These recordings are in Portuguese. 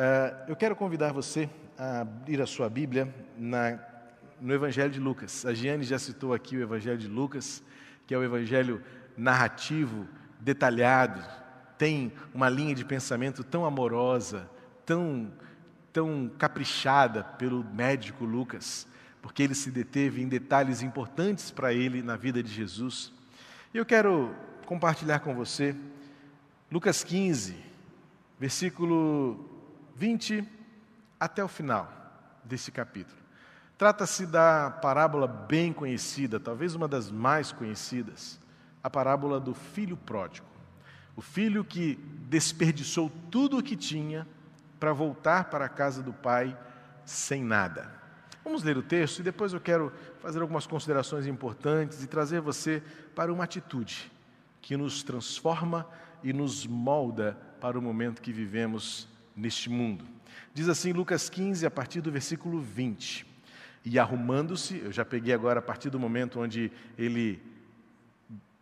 Uh, eu quero convidar você a abrir a sua Bíblia na, no Evangelho de Lucas. A Giane já citou aqui o Evangelho de Lucas, que é o Evangelho narrativo, detalhado, tem uma linha de pensamento tão amorosa, tão, tão caprichada pelo médico Lucas, porque ele se deteve em detalhes importantes para ele na vida de Jesus. Eu quero compartilhar com você Lucas 15, versículo 20 até o final desse capítulo. Trata-se da parábola bem conhecida, talvez uma das mais conhecidas, a parábola do filho pródigo. O filho que desperdiçou tudo o que tinha para voltar para a casa do pai sem nada. Vamos ler o texto e depois eu quero fazer algumas considerações importantes e trazer você para uma atitude que nos transforma e nos molda para o momento que vivemos neste mundo. Diz assim Lucas 15, a partir do versículo 20. E arrumando-se, eu já peguei agora a partir do momento onde ele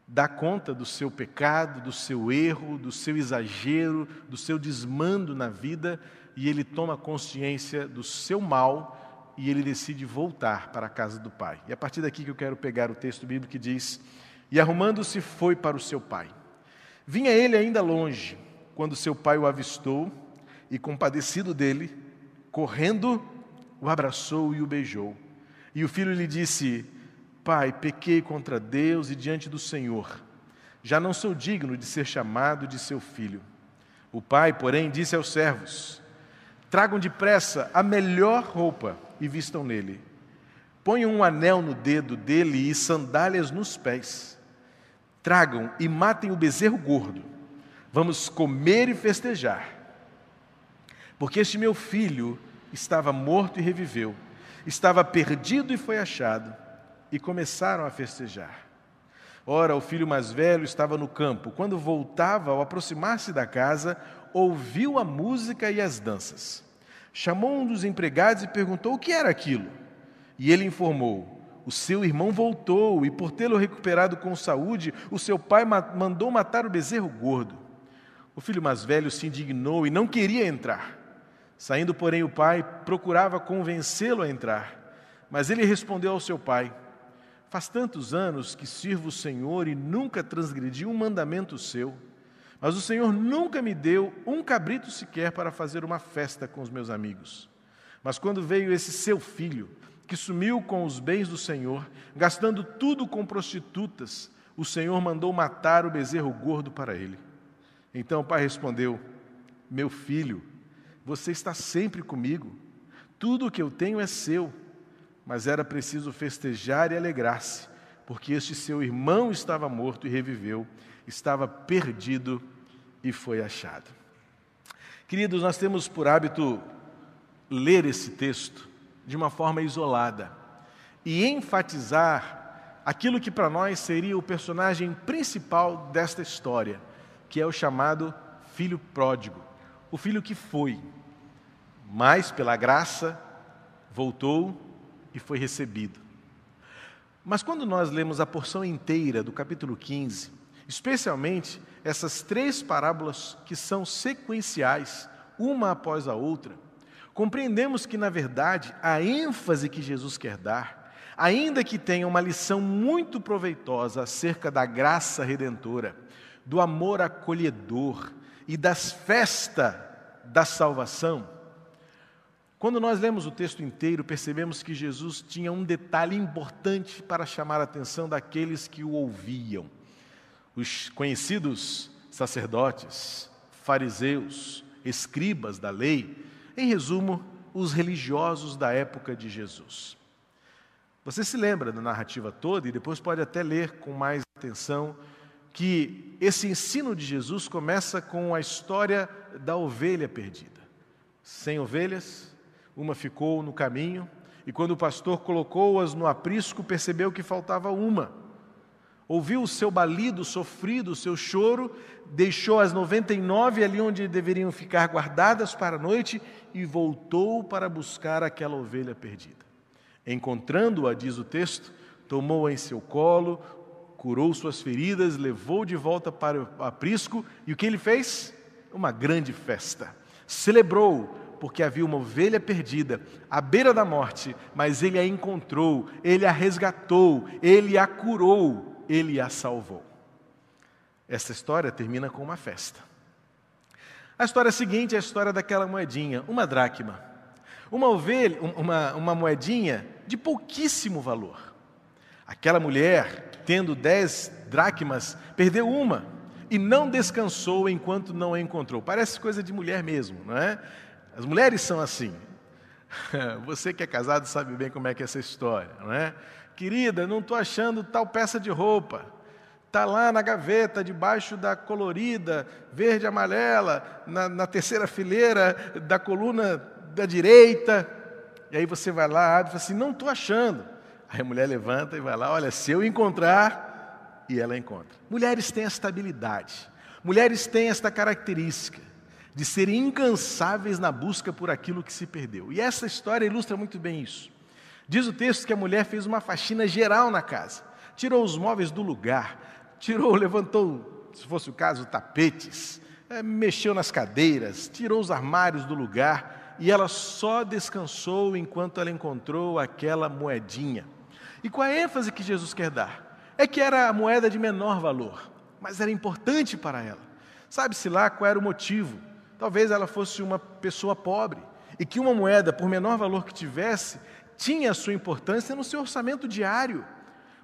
dá conta do seu pecado, do seu erro, do seu exagero, do seu desmando na vida, e ele toma consciência do seu mal e ele decide voltar para a casa do pai. E é a partir daqui que eu quero pegar o texto bíblico que diz: E arrumando-se foi para o seu pai. Vinha ele ainda longe, quando seu pai o avistou e, compadecido dele, correndo, o abraçou e o beijou. E o filho lhe disse: Pai, pequei contra Deus e diante do Senhor. Já não sou digno de ser chamado de seu filho. O pai, porém, disse aos servos: Tragam depressa a melhor roupa e vistam nele. Ponham um anel no dedo dele e sandálias nos pés. Tragam e matem o bezerro gordo. Vamos comer e festejar. Porque este meu filho estava morto e reviveu, estava perdido e foi achado e começaram a festejar. Ora, o filho mais velho estava no campo. Quando voltava, ao aproximar-se da casa, ouviu a música e as danças. Chamou um dos empregados e perguntou o que era aquilo. E ele informou: O seu irmão voltou, e por tê-lo recuperado com saúde, o seu pai mandou matar o bezerro gordo. O filho mais velho se indignou e não queria entrar. Saindo, porém, o pai procurava convencê-lo a entrar. Mas ele respondeu ao seu pai: Faz tantos anos que sirvo o Senhor e nunca transgredi um mandamento seu. Mas o Senhor nunca me deu um cabrito sequer para fazer uma festa com os meus amigos. Mas quando veio esse seu filho, que sumiu com os bens do Senhor, gastando tudo com prostitutas, o Senhor mandou matar o bezerro gordo para ele. Então o pai respondeu: Meu filho, você está sempre comigo, tudo o que eu tenho é seu. Mas era preciso festejar e alegrar-se, porque este seu irmão estava morto e reviveu, estava perdido e foi achado. Queridos, nós temos por hábito ler esse texto de uma forma isolada e enfatizar aquilo que para nós seria o personagem principal desta história, que é o chamado filho pródigo, o filho que foi, mas pela graça voltou e foi recebido. Mas quando nós lemos a porção inteira do capítulo 15, especialmente essas três parábolas que são sequenciais, uma após a outra, compreendemos que, na verdade, a ênfase que Jesus quer dar, ainda que tenha uma lição muito proveitosa acerca da graça redentora, do amor acolhedor e das festas da salvação, quando nós lemos o texto inteiro, percebemos que Jesus tinha um detalhe importante para chamar a atenção daqueles que o ouviam. Os conhecidos sacerdotes, fariseus, escribas da lei, em resumo, os religiosos da época de Jesus. Você se lembra da narrativa toda e depois pode até ler com mais atenção que esse ensino de Jesus começa com a história da ovelha perdida. Sem ovelhas, uma ficou no caminho, e quando o pastor colocou-as no aprisco, percebeu que faltava uma. Ouviu o seu balido sofrido, o seu choro, deixou as 99 ali onde deveriam ficar guardadas para a noite e voltou para buscar aquela ovelha perdida. Encontrando-a, diz o texto, tomou-a em seu colo, curou suas feridas, levou de volta para o aprisco e o que ele fez? Uma grande festa. Celebrou porque havia uma ovelha perdida à beira da morte, mas ele a encontrou, ele a resgatou, ele a curou, ele a salvou. Essa história termina com uma festa. A história seguinte é a história daquela moedinha, uma dracma. Uma ovelha, uma, uma moedinha de pouquíssimo valor. Aquela mulher, tendo dez dracmas, perdeu uma e não descansou enquanto não a encontrou. Parece coisa de mulher mesmo, não é? As mulheres são assim. Você que é casado sabe bem como é que é essa história, não é? Querida, não estou achando tal peça de roupa. Está lá na gaveta, debaixo da colorida, verde amarela, na, na terceira fileira da coluna da direita. E aí você vai lá, abre e fala assim: não estou achando. Aí a mulher levanta e vai lá: olha, se eu encontrar, e ela encontra. Mulheres têm esta habilidade, mulheres têm esta característica de serem incansáveis na busca por aquilo que se perdeu. E essa história ilustra muito bem isso. Diz o texto que a mulher fez uma faxina geral na casa, tirou os móveis do lugar, tirou, levantou, se fosse o caso, tapetes, é, mexeu nas cadeiras, tirou os armários do lugar e ela só descansou enquanto ela encontrou aquela moedinha. E qual a ênfase que Jesus quer dar? É que era a moeda de menor valor, mas era importante para ela. Sabe-se lá qual era o motivo? Talvez ela fosse uma pessoa pobre e que uma moeda, por menor valor que tivesse, tinha sua importância no seu orçamento diário.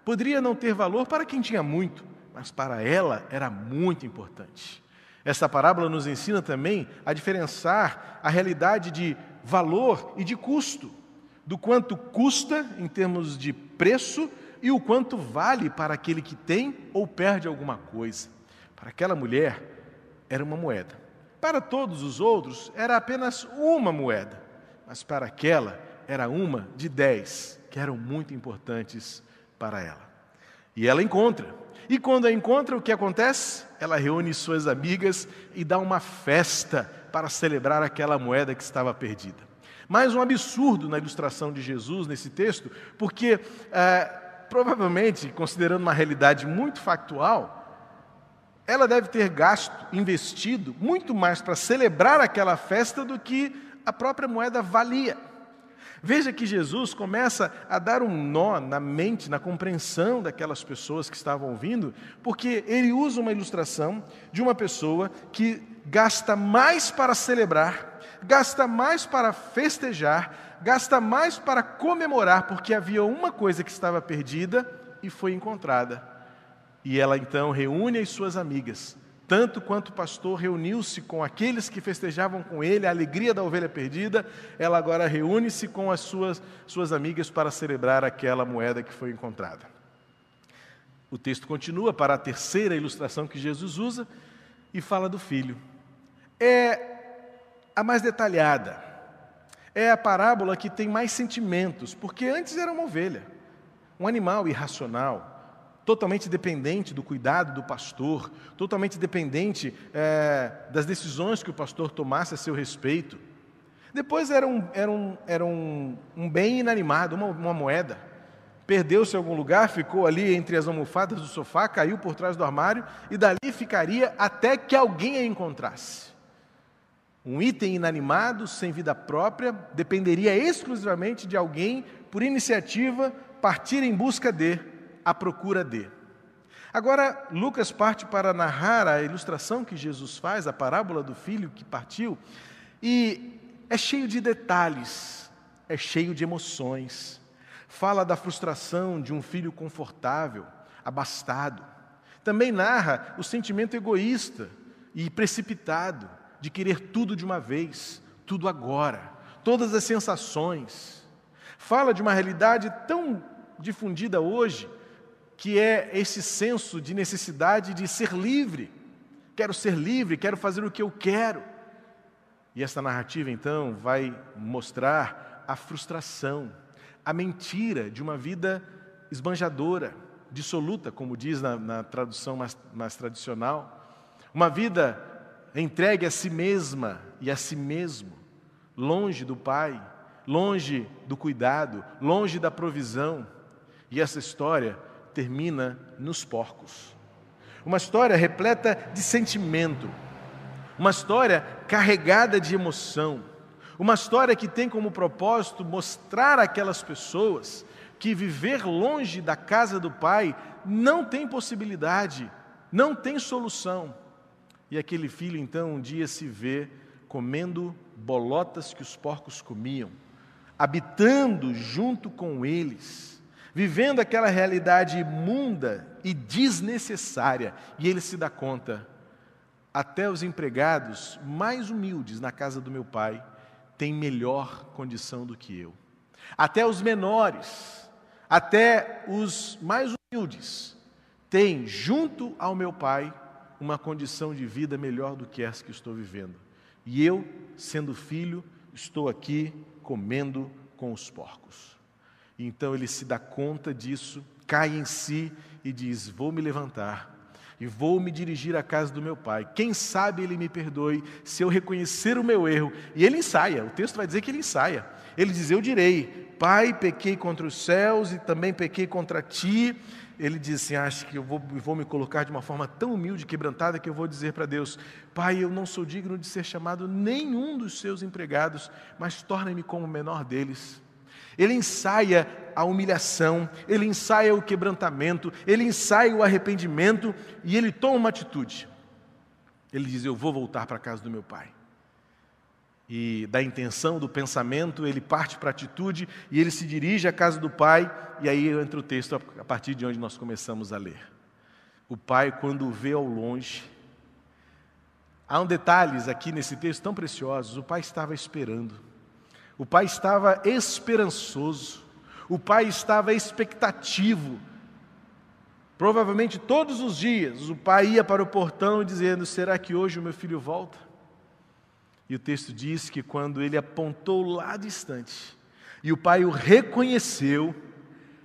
Poderia não ter valor para quem tinha muito, mas para ela era muito importante. Essa parábola nos ensina também a diferenciar a realidade de valor e de custo, do quanto custa em termos de preço e o quanto vale para aquele que tem ou perde alguma coisa. Para aquela mulher, era uma moeda. Para todos os outros, era apenas uma moeda, mas para aquela, era uma de dez, que eram muito importantes para ela. E ela encontra. E quando a encontra, o que acontece? Ela reúne suas amigas e dá uma festa para celebrar aquela moeda que estava perdida. Mais um absurdo na ilustração de Jesus nesse texto, porque é, provavelmente, considerando uma realidade muito factual, ela deve ter gasto, investido muito mais para celebrar aquela festa do que a própria moeda valia. Veja que Jesus começa a dar um nó na mente, na compreensão daquelas pessoas que estavam ouvindo, porque ele usa uma ilustração de uma pessoa que gasta mais para celebrar, gasta mais para festejar, gasta mais para comemorar, porque havia uma coisa que estava perdida e foi encontrada. E ela então reúne as suas amigas tanto quanto o pastor reuniu-se com aqueles que festejavam com ele a alegria da ovelha perdida, ela agora reúne-se com as suas, suas amigas para celebrar aquela moeda que foi encontrada. O texto continua para a terceira ilustração que Jesus usa e fala do filho. É a mais detalhada, é a parábola que tem mais sentimentos, porque antes era uma ovelha, um animal irracional totalmente dependente do cuidado do pastor, totalmente dependente é, das decisões que o pastor tomasse a seu respeito. Depois era um, era um, era um, um bem inanimado, uma, uma moeda. Perdeu-se em algum lugar, ficou ali entre as almofadas do sofá, caiu por trás do armário e dali ficaria até que alguém a encontrasse. Um item inanimado, sem vida própria, dependeria exclusivamente de alguém, por iniciativa, partir em busca de à procura de. Agora, Lucas parte para narrar a ilustração que Jesus faz, a parábola do filho que partiu, e é cheio de detalhes, é cheio de emoções. Fala da frustração de um filho confortável, abastado. Também narra o sentimento egoísta e precipitado de querer tudo de uma vez, tudo agora, todas as sensações. Fala de uma realidade tão difundida hoje que é esse senso de necessidade de ser livre. Quero ser livre, quero fazer o que eu quero. E essa narrativa, então, vai mostrar a frustração, a mentira de uma vida esbanjadora, dissoluta, como diz na, na tradução mais, mais tradicional. Uma vida entregue a si mesma e a si mesmo, longe do Pai, longe do cuidado, longe da provisão. E essa história termina nos porcos. Uma história repleta de sentimento, uma história carregada de emoção, Uma história que tem como propósito mostrar àquelas pessoas que viver longe da casa do Pai não tem possibilidade, não tem solução. E aquele filho então um dia se vê comendo bolotas que os porcos comiam, habitando junto com eles, vivendo aquela realidade imunda e desnecessária, e ele se dá conta: até os empregados mais humildes na casa do meu pai têm melhor condição do que eu. Até os menores, até os mais humildes, têm, junto ao meu pai, uma condição de vida melhor do que essa que estou vivendo. E eu, sendo filho, estou aqui comendo com os porcos. Então ele se dá conta disso, cai em si e diz: Vou me levantar e vou me dirigir à casa do meu pai. Quem sabe ele me perdoe se eu reconhecer o meu erro. E ele ensaia, o texto vai dizer que ele ensaia. Ele diz: Eu direi, Pai, pequei contra os céus e também pequei contra ti ele diz assim: Acho que eu vou, vou, me colocar de uma forma tão humilde, quebrantada, que eu vou dizer para Deus: Pai, eu não sou digno de ser chamado nenhum dos seus empregados, mas torne-me como o menor deles. Ele ensaia a humilhação, ele ensaia o quebrantamento, ele ensaia o arrependimento e ele toma uma atitude. Ele diz: Eu vou voltar para a casa do meu pai e da intenção, do pensamento, ele parte para a atitude e ele se dirige à casa do pai, e aí entra o texto a partir de onde nós começamos a ler. O pai, quando o vê ao longe, há um detalhes aqui nesse texto tão preciosos. O pai estava esperando, o pai estava esperançoso, o pai estava expectativo. Provavelmente todos os dias o pai ia para o portão dizendo: Será que hoje o meu filho volta? E o texto diz que quando ele apontou lá distante e o pai o reconheceu,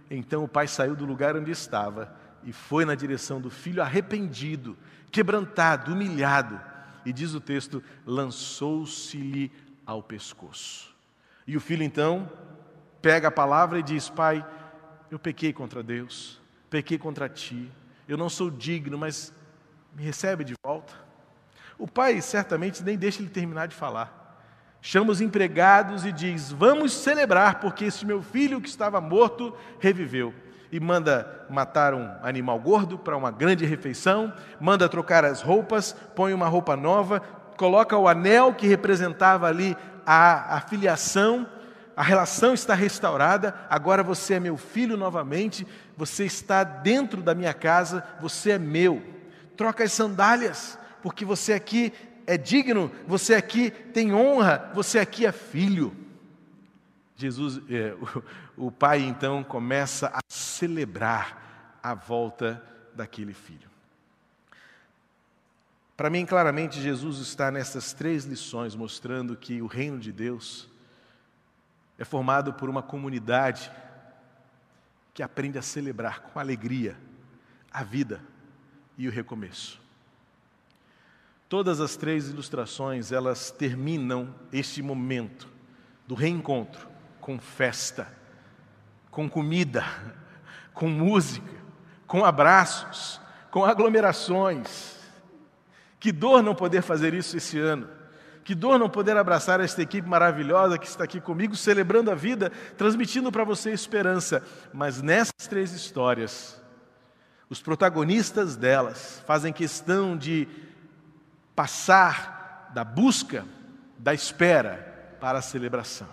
então o pai saiu do lugar onde estava e foi na direção do filho arrependido, quebrantado, humilhado. E diz o texto: lançou-se-lhe ao pescoço. E o filho então pega a palavra e diz: Pai, eu pequei contra Deus, pequei contra ti, eu não sou digno, mas me recebe de volta. O pai certamente nem deixa ele terminar de falar. Chama os empregados e diz: Vamos celebrar, porque esse meu filho que estava morto reviveu. E manda matar um animal gordo para uma grande refeição, manda trocar as roupas, põe uma roupa nova, coloca o anel que representava ali a, a filiação, a relação está restaurada, agora você é meu filho novamente, você está dentro da minha casa, você é meu. Troca as sandálias, porque você aqui é digno, você aqui tem honra, você aqui é filho. Jesus, é, o, o pai então começa a celebrar a volta daquele filho. Para mim, claramente, Jesus está nessas três lições mostrando que o reino de Deus é formado por uma comunidade que aprende a celebrar com alegria a vida e o recomeço. Todas as três ilustrações, elas terminam este momento do reencontro com festa, com comida, com música, com abraços, com aglomerações. Que dor não poder fazer isso esse ano. Que dor não poder abraçar esta equipe maravilhosa que está aqui comigo, celebrando a vida, transmitindo para você esperança. Mas nessas três histórias, os protagonistas delas fazem questão de passar da busca, da espera para a celebração.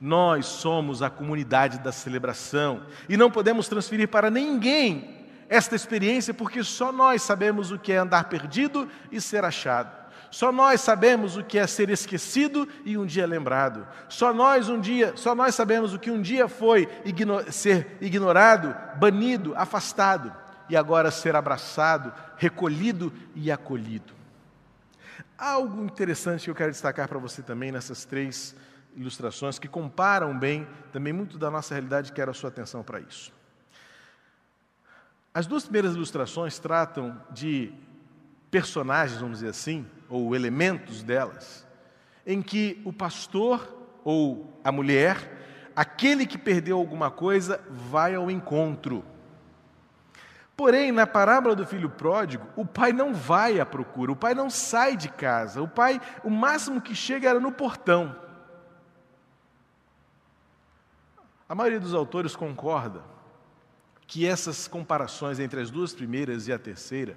Nós somos a comunidade da celebração e não podemos transferir para ninguém esta experiência porque só nós sabemos o que é andar perdido e ser achado. Só nós sabemos o que é ser esquecido e um dia lembrado. Só nós um dia, só nós sabemos o que um dia foi igno ser ignorado, banido, afastado e agora ser abraçado, recolhido e acolhido. Algo interessante que eu quero destacar para você também nessas três ilustrações que comparam bem também muito da nossa realidade, quero a sua atenção para isso. As duas primeiras ilustrações tratam de personagens, vamos dizer assim, ou elementos delas, em que o pastor ou a mulher, aquele que perdeu alguma coisa, vai ao encontro. Porém, na parábola do filho pródigo, o pai não vai à procura, o pai não sai de casa, o pai, o máximo que chega era no portão. A maioria dos autores concorda que essas comparações entre as duas primeiras e a terceira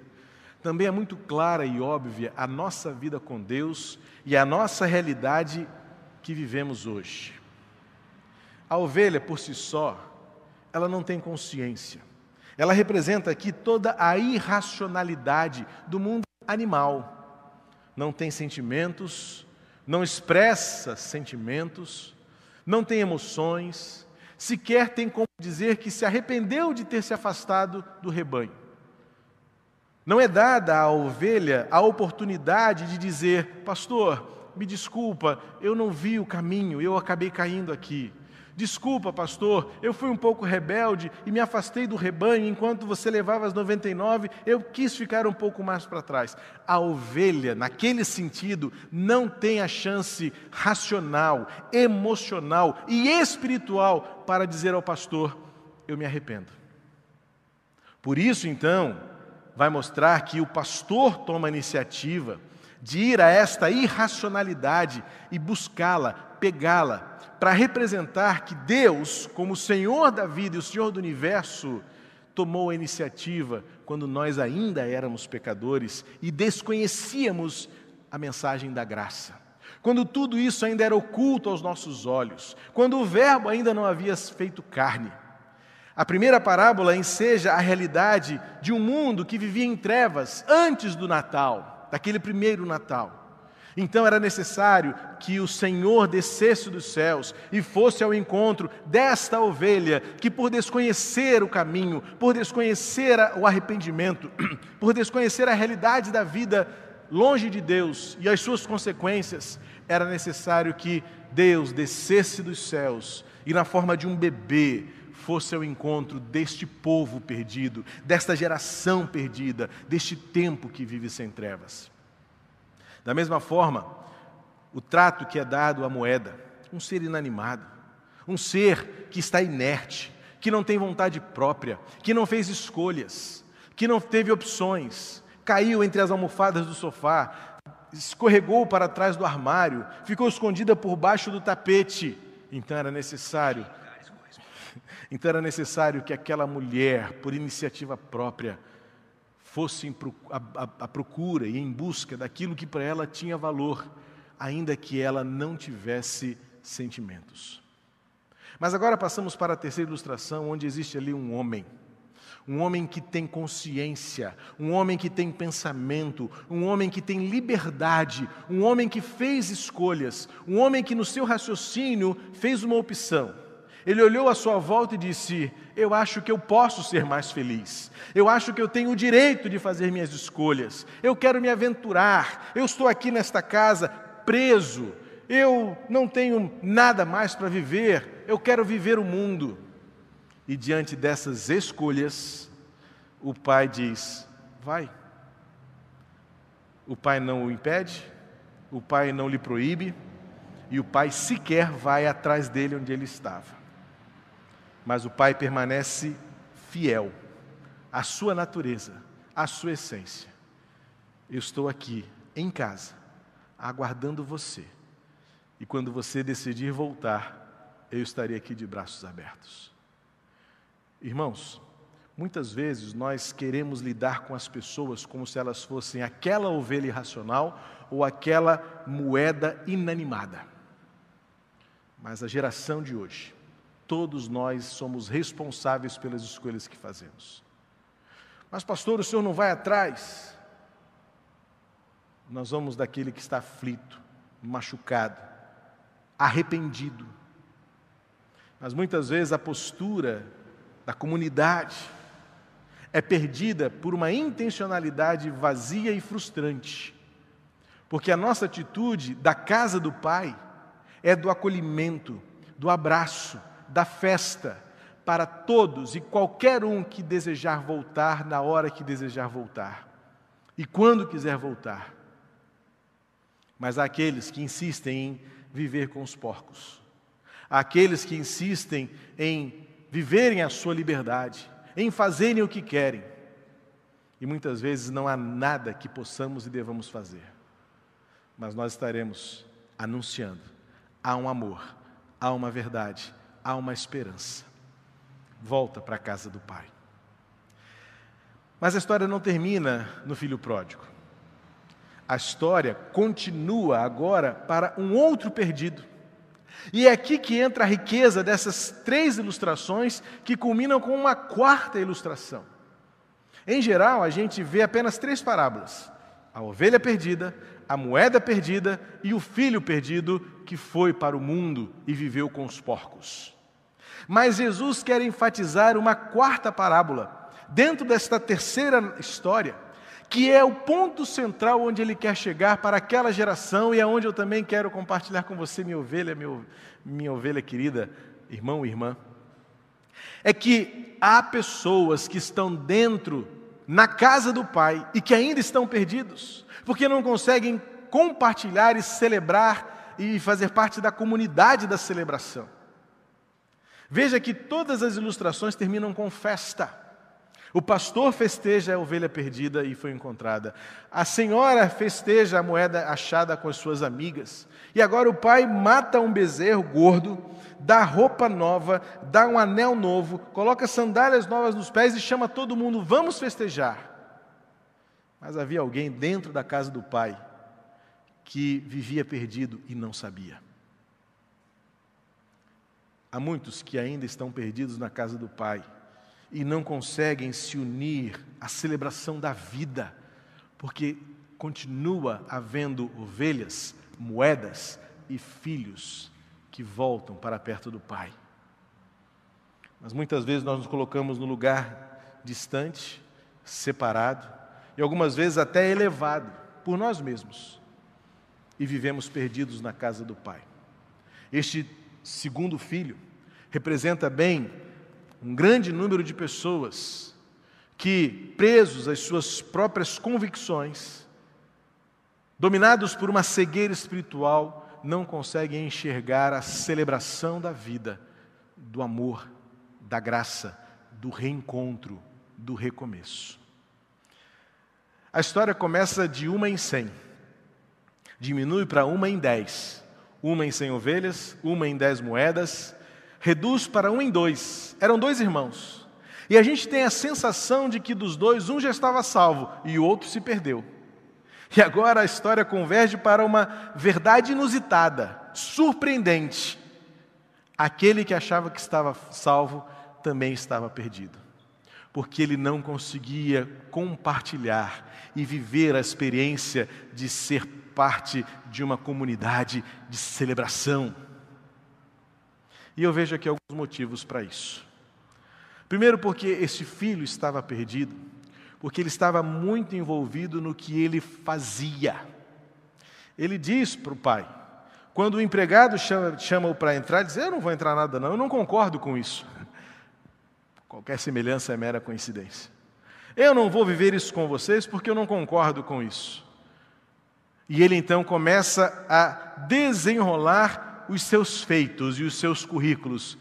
também é muito clara e óbvia a nossa vida com Deus e a nossa realidade que vivemos hoje. A ovelha por si só, ela não tem consciência. Ela representa aqui toda a irracionalidade do mundo animal. Não tem sentimentos, não expressa sentimentos, não tem emoções, sequer tem como dizer que se arrependeu de ter se afastado do rebanho. Não é dada à ovelha a oportunidade de dizer, pastor, me desculpa, eu não vi o caminho, eu acabei caindo aqui. Desculpa, pastor, eu fui um pouco rebelde e me afastei do rebanho enquanto você levava as 99, eu quis ficar um pouco mais para trás. A ovelha, naquele sentido, não tem a chance racional, emocional e espiritual para dizer ao pastor: eu me arrependo. Por isso, então, vai mostrar que o pastor toma a iniciativa de ir a esta irracionalidade e buscá-la, pegá-la, para representar que Deus, como Senhor da vida e o Senhor do universo, tomou a iniciativa quando nós ainda éramos pecadores e desconhecíamos a mensagem da graça. Quando tudo isso ainda era oculto aos nossos olhos, quando o Verbo ainda não havia feito carne. A primeira parábola enseja a realidade de um mundo que vivia em trevas antes do Natal, daquele primeiro Natal. Então era necessário que o Senhor descesse dos céus e fosse ao encontro desta ovelha que, por desconhecer o caminho, por desconhecer o arrependimento, por desconhecer a realidade da vida longe de Deus e as suas consequências, era necessário que Deus descesse dos céus e, na forma de um bebê, fosse ao encontro deste povo perdido, desta geração perdida, deste tempo que vive sem trevas. Da mesma forma, o trato que é dado à moeda, um ser inanimado, um ser que está inerte, que não tem vontade própria, que não fez escolhas, que não teve opções, caiu entre as almofadas do sofá, escorregou para trás do armário, ficou escondida por baixo do tapete. Então era necessário então era necessário que aquela mulher, por iniciativa própria, fosse à procura e em busca daquilo que para ela tinha valor, ainda que ela não tivesse sentimentos. Mas agora passamos para a terceira ilustração, onde existe ali um homem. Um homem que tem consciência, um homem que tem pensamento, um homem que tem liberdade, um homem que fez escolhas, um homem que no seu raciocínio fez uma opção. Ele olhou à sua volta e disse: Eu acho que eu posso ser mais feliz. Eu acho que eu tenho o direito de fazer minhas escolhas. Eu quero me aventurar. Eu estou aqui nesta casa preso. Eu não tenho nada mais para viver. Eu quero viver o mundo. E diante dessas escolhas, o pai diz: Vai. O pai não o impede, o pai não lhe proíbe, e o pai sequer vai atrás dele onde ele estava mas o Pai permanece fiel à sua natureza, à sua essência. Eu estou aqui, em casa, aguardando você. E quando você decidir voltar, eu estarei aqui de braços abertos. Irmãos, muitas vezes nós queremos lidar com as pessoas como se elas fossem aquela ovelha irracional ou aquela moeda inanimada. Mas a geração de hoje Todos nós somos responsáveis pelas escolhas que fazemos. Mas, pastor, o senhor não vai atrás? Nós vamos daquele que está aflito, machucado, arrependido. Mas muitas vezes a postura da comunidade é perdida por uma intencionalidade vazia e frustrante. Porque a nossa atitude da casa do Pai é do acolhimento, do abraço, da festa para todos e qualquer um que desejar voltar na hora que desejar voltar e quando quiser voltar. Mas há aqueles que insistem em viver com os porcos, há aqueles que insistem em viverem a sua liberdade, em fazerem o que querem. E muitas vezes não há nada que possamos e devamos fazer. Mas nós estaremos anunciando: há um amor, há uma verdade, há uma esperança. Volta para a casa do pai. Mas a história não termina no filho pródigo. A história continua agora para um outro perdido. E é aqui que entra a riqueza dessas três ilustrações que culminam com uma quarta ilustração. Em geral, a gente vê apenas três parábolas: a ovelha perdida, a moeda perdida e o filho perdido que foi para o mundo e viveu com os porcos. Mas Jesus quer enfatizar uma quarta parábola, dentro desta terceira história, que é o ponto central onde ele quer chegar para aquela geração e aonde eu também quero compartilhar com você, minha ovelha, minha, minha ovelha querida, irmão e irmã. É que há pessoas que estão dentro, na casa do Pai, e que ainda estão perdidos, porque não conseguem compartilhar e celebrar e fazer parte da comunidade da celebração. Veja que todas as ilustrações terminam com festa. O pastor festeja a ovelha perdida e foi encontrada. A senhora festeja a moeda achada com as suas amigas. E agora o pai mata um bezerro gordo, dá roupa nova, dá um anel novo, coloca sandálias novas nos pés e chama todo mundo: vamos festejar. Mas havia alguém dentro da casa do pai que vivia perdido e não sabia. Há muitos que ainda estão perdidos na casa do pai e não conseguem se unir à celebração da vida, porque continua havendo ovelhas, moedas e filhos que voltam para perto do Pai. Mas muitas vezes nós nos colocamos no lugar distante, separado e algumas vezes até elevado por nós mesmos e vivemos perdidos na casa do Pai. Este segundo filho representa bem um grande número de pessoas que, presos às suas próprias convicções, dominados por uma cegueira espiritual, não conseguem enxergar a celebração da vida, do amor, da graça, do reencontro, do recomeço. A história começa de uma em cem, diminui para uma em dez, uma em cem ovelhas, uma em dez moedas, reduz para um em dois. Eram dois irmãos. E a gente tem a sensação de que dos dois, um já estava salvo e o outro se perdeu. E agora a história converge para uma verdade inusitada, surpreendente. Aquele que achava que estava salvo também estava perdido, porque ele não conseguia compartilhar e viver a experiência de ser parte de uma comunidade de celebração. E eu vejo aqui alguns motivos para isso. Primeiro, porque esse filho estava perdido, porque ele estava muito envolvido no que ele fazia. Ele diz para o pai, quando o empregado chama-o chama para entrar, diz: Eu não vou entrar nada, não, eu não concordo com isso. Qualquer semelhança é mera coincidência. Eu não vou viver isso com vocês porque eu não concordo com isso. E ele então começa a desenrolar os seus feitos e os seus currículos.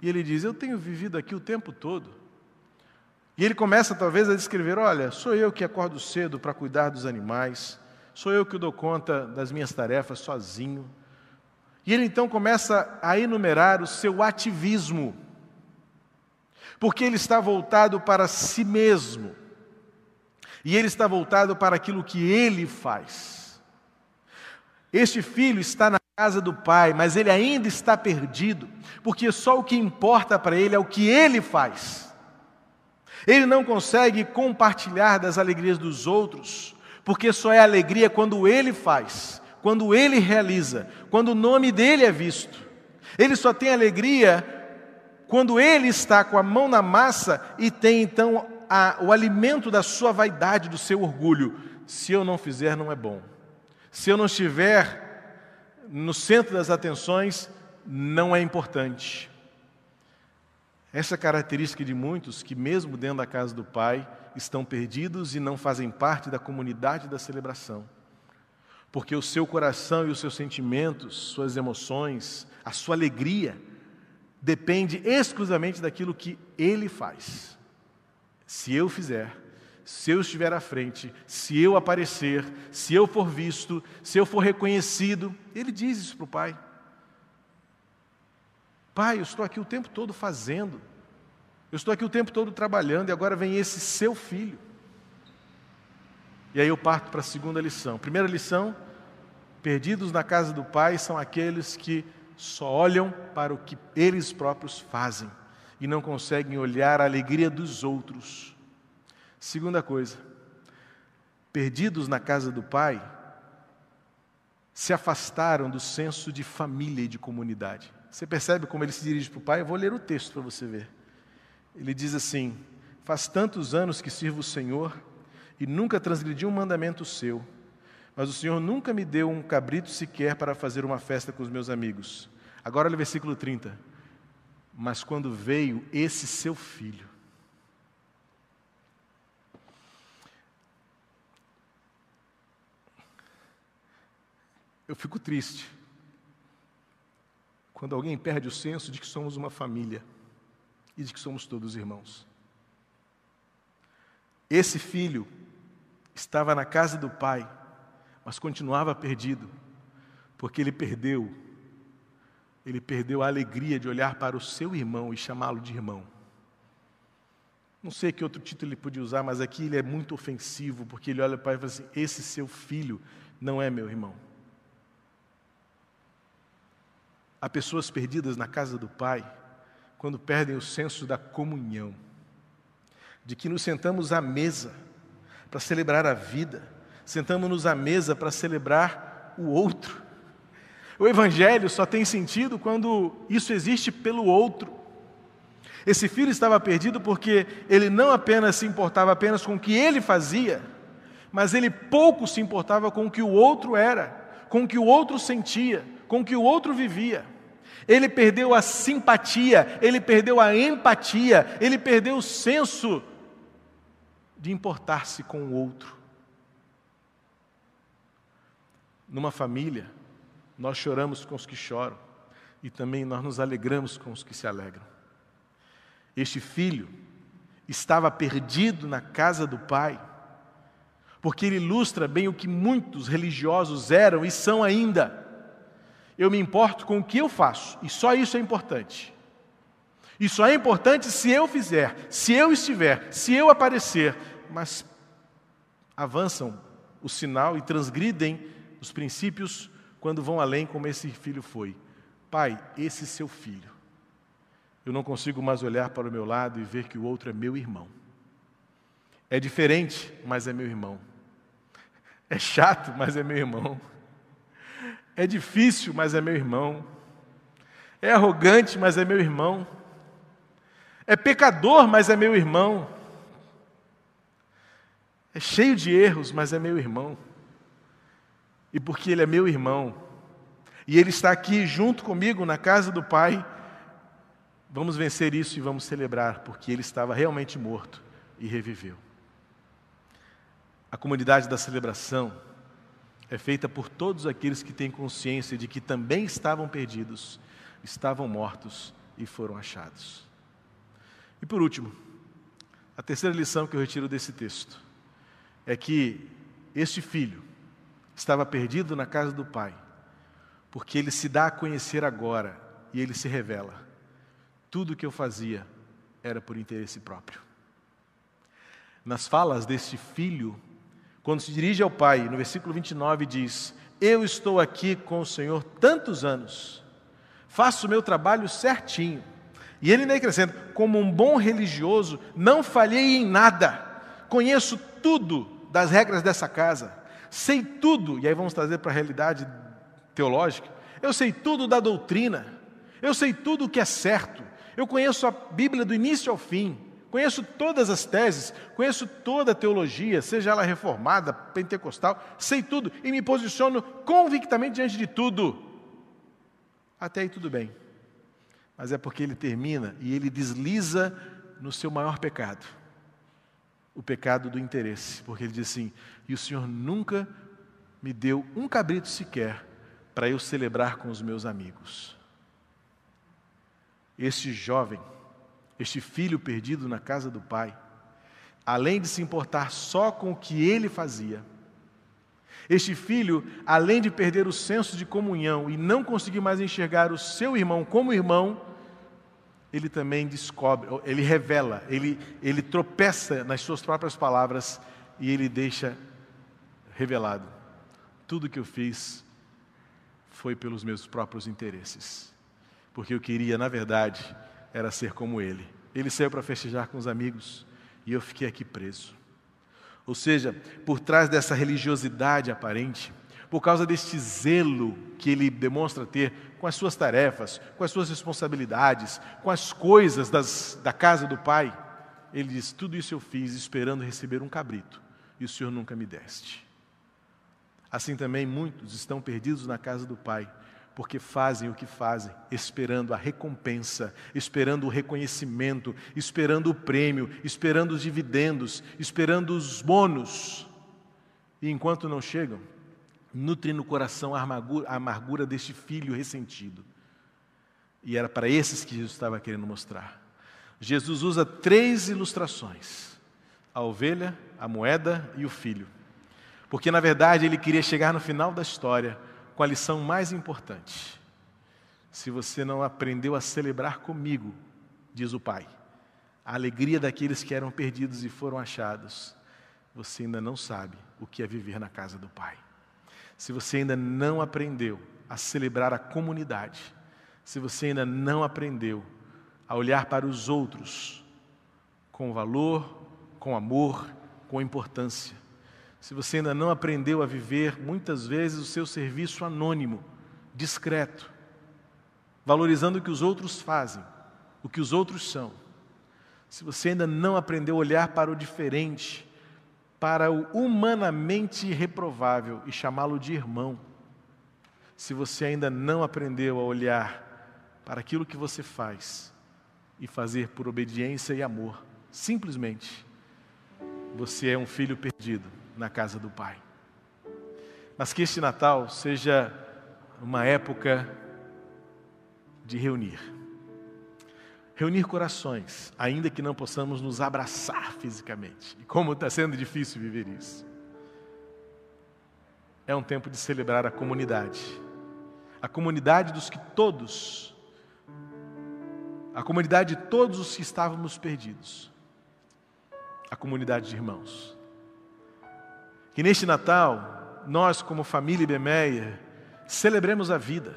E ele diz: Eu tenho vivido aqui o tempo todo. E ele começa talvez a descrever: Olha, sou eu que acordo cedo para cuidar dos animais, sou eu que dou conta das minhas tarefas sozinho. E ele então começa a enumerar o seu ativismo, porque ele está voltado para si mesmo, e ele está voltado para aquilo que ele faz. Este filho está na casa do Pai, mas ele ainda está perdido, porque só o que importa para ele é o que ele faz. Ele não consegue compartilhar das alegrias dos outros, porque só é alegria quando ele faz, quando ele realiza, quando o nome dele é visto. Ele só tem alegria quando ele está com a mão na massa e tem então a, o alimento da sua vaidade, do seu orgulho. Se eu não fizer, não é bom. Se eu não estiver no centro das atenções não é importante. Essa característica de muitos que, mesmo dentro da casa do Pai, estão perdidos e não fazem parte da comunidade da celebração. Porque o seu coração e os seus sentimentos, suas emoções, a sua alegria, depende exclusivamente daquilo que Ele faz. Se eu fizer, se eu estiver à frente, se eu aparecer, se eu for visto, se eu for reconhecido. Ele diz isso para o pai. Pai, eu estou aqui o tempo todo fazendo, eu estou aqui o tempo todo trabalhando e agora vem esse seu filho. E aí eu parto para a segunda lição. Primeira lição: perdidos na casa do Pai são aqueles que só olham para o que eles próprios fazem e não conseguem olhar a alegria dos outros. Segunda coisa, perdidos na casa do Pai, se afastaram do senso de família e de comunidade. Você percebe como ele se dirige para o Pai? Eu vou ler o texto para você ver. Ele diz assim: Faz tantos anos que sirvo o Senhor e nunca transgredi um mandamento seu, mas o Senhor nunca me deu um cabrito sequer para fazer uma festa com os meus amigos. Agora olha o versículo 30. Mas quando veio esse seu filho, eu fico triste quando alguém perde o senso de que somos uma família e de que somos todos irmãos. Esse filho estava na casa do pai, mas continuava perdido, porque ele perdeu ele perdeu a alegria de olhar para o seu irmão e chamá-lo de irmão. Não sei que outro título ele podia usar, mas aqui ele é muito ofensivo, porque ele olha para o pai e fala assim: Esse seu filho não é meu irmão. Há pessoas perdidas na casa do pai quando perdem o senso da comunhão, de que nos sentamos à mesa para celebrar a vida, sentamos-nos à mesa para celebrar o outro. O Evangelho só tem sentido quando isso existe pelo outro. Esse filho estava perdido porque ele não apenas se importava apenas com o que ele fazia, mas ele pouco se importava com o que o outro era, com o que o outro sentia, com o que o outro vivia. Ele perdeu a simpatia, ele perdeu a empatia, ele perdeu o senso de importar-se com o outro. Numa família, nós choramos com os que choram e também nós nos alegramos com os que se alegram. Este filho estava perdido na casa do pai, porque ele ilustra bem o que muitos religiosos eram e são ainda. Eu me importo com o que eu faço, e só isso é importante. E só é importante se eu fizer, se eu estiver, se eu aparecer, mas avançam o sinal e transgridem os princípios quando vão além, como esse filho foi. Pai, esse seu filho. Eu não consigo mais olhar para o meu lado e ver que o outro é meu irmão. É diferente, mas é meu irmão. É chato, mas é meu irmão. É difícil, mas é meu irmão. É arrogante, mas é meu irmão. É pecador, mas é meu irmão. É cheio de erros, mas é meu irmão e porque Ele é meu irmão, e Ele está aqui junto comigo na casa do Pai, vamos vencer isso e vamos celebrar, porque Ele estava realmente morto e reviveu. A comunidade da celebração é feita por todos aqueles que têm consciência de que também estavam perdidos, estavam mortos e foram achados. E por último, a terceira lição que eu retiro desse texto é que este filho, estava perdido na casa do Pai, porque ele se dá a conhecer agora e ele se revela. Tudo o que eu fazia era por interesse próprio. Nas falas deste filho, quando se dirige ao Pai, no versículo 29 diz: Eu estou aqui com o Senhor tantos anos, faço o meu trabalho certinho. E ele ainda acrescenta: Como um bom religioso, não falhei em nada, conheço tudo das regras dessa casa. Sei tudo, e aí vamos trazer para a realidade teológica, eu sei tudo da doutrina, eu sei tudo o que é certo, eu conheço a Bíblia do início ao fim, conheço todas as teses, conheço toda a teologia, seja ela reformada, pentecostal, sei tudo e me posiciono convictamente diante de tudo. Até aí tudo bem. Mas é porque ele termina e ele desliza no seu maior pecado o pecado do interesse, porque ele diz assim: e o Senhor nunca me deu um cabrito sequer para eu celebrar com os meus amigos. Este jovem, este filho perdido na casa do pai, além de se importar só com o que ele fazia, este filho, além de perder o senso de comunhão e não conseguir mais enxergar o seu irmão como irmão, ele também descobre, ele revela, ele, ele tropeça nas suas próprias palavras e ele deixa revelado: tudo que eu fiz foi pelos meus próprios interesses, porque eu queria, na verdade, era ser como ele. Ele saiu para festejar com os amigos e eu fiquei aqui preso. Ou seja, por trás dessa religiosidade aparente, por causa deste zelo que ele demonstra ter com as suas tarefas, com as suas responsabilidades, com as coisas das, da casa do Pai, ele diz: Tudo isso eu fiz esperando receber um cabrito, e o Senhor nunca me deste. Assim também muitos estão perdidos na casa do Pai, porque fazem o que fazem, esperando a recompensa, esperando o reconhecimento, esperando o prêmio, esperando os dividendos, esperando os bônus. E enquanto não chegam, nutrem no coração a amargura, a amargura deste filho ressentido. E era para esses que Jesus estava querendo mostrar. Jesus usa três ilustrações: a ovelha, a moeda e o filho. Porque, na verdade, ele queria chegar no final da história com a lição mais importante. Se você não aprendeu a celebrar comigo, diz o Pai, a alegria daqueles que eram perdidos e foram achados, você ainda não sabe o que é viver na casa do Pai. Se você ainda não aprendeu a celebrar a comunidade, se você ainda não aprendeu a olhar para os outros com valor, com amor, com importância, se você ainda não aprendeu a viver muitas vezes o seu serviço anônimo, discreto, valorizando o que os outros fazem, o que os outros são, se você ainda não aprendeu a olhar para o diferente, para o humanamente reprovável e chamá-lo de irmão, se você ainda não aprendeu a olhar para aquilo que você faz e fazer por obediência e amor, simplesmente, você é um filho perdido na casa do Pai. Mas que este Natal seja uma época de reunir. Reunir corações, ainda que não possamos nos abraçar fisicamente. E como está sendo difícil viver isso. É um tempo de celebrar a comunidade. A comunidade dos que todos, a comunidade de todos os que estávamos perdidos. A comunidade de irmãos. Que neste Natal, nós, como família Bemeia, celebremos a vida,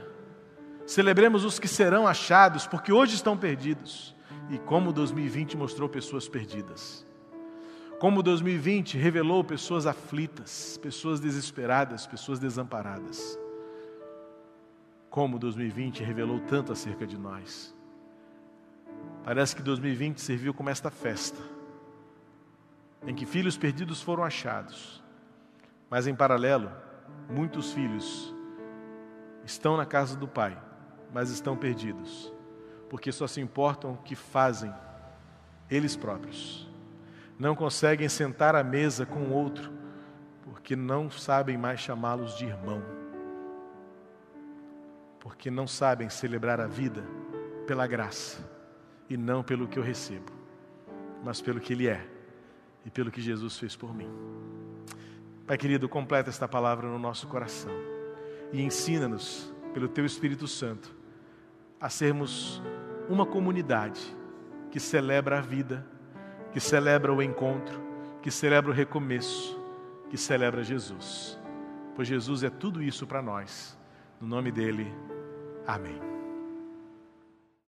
celebremos os que serão achados, porque hoje estão perdidos, e como 2020 mostrou pessoas perdidas. Como 2020 revelou pessoas aflitas, pessoas desesperadas, pessoas desamparadas. Como 2020 revelou tanto acerca de nós. Parece que 2020 serviu como esta festa, em que filhos perdidos foram achados mas em paralelo, muitos filhos estão na casa do Pai, mas estão perdidos, porque só se importam o que fazem eles próprios. Não conseguem sentar à mesa com o outro, porque não sabem mais chamá-los de irmão. Porque não sabem celebrar a vida pela graça e não pelo que eu recebo, mas pelo que Ele é e pelo que Jesus fez por mim. Pai querido, completa esta palavra no nosso coração e ensina-nos, pelo Teu Espírito Santo, a sermos uma comunidade que celebra a vida, que celebra o encontro, que celebra o recomeço, que celebra Jesus. Pois Jesus é tudo isso para nós. No nome dele, amém.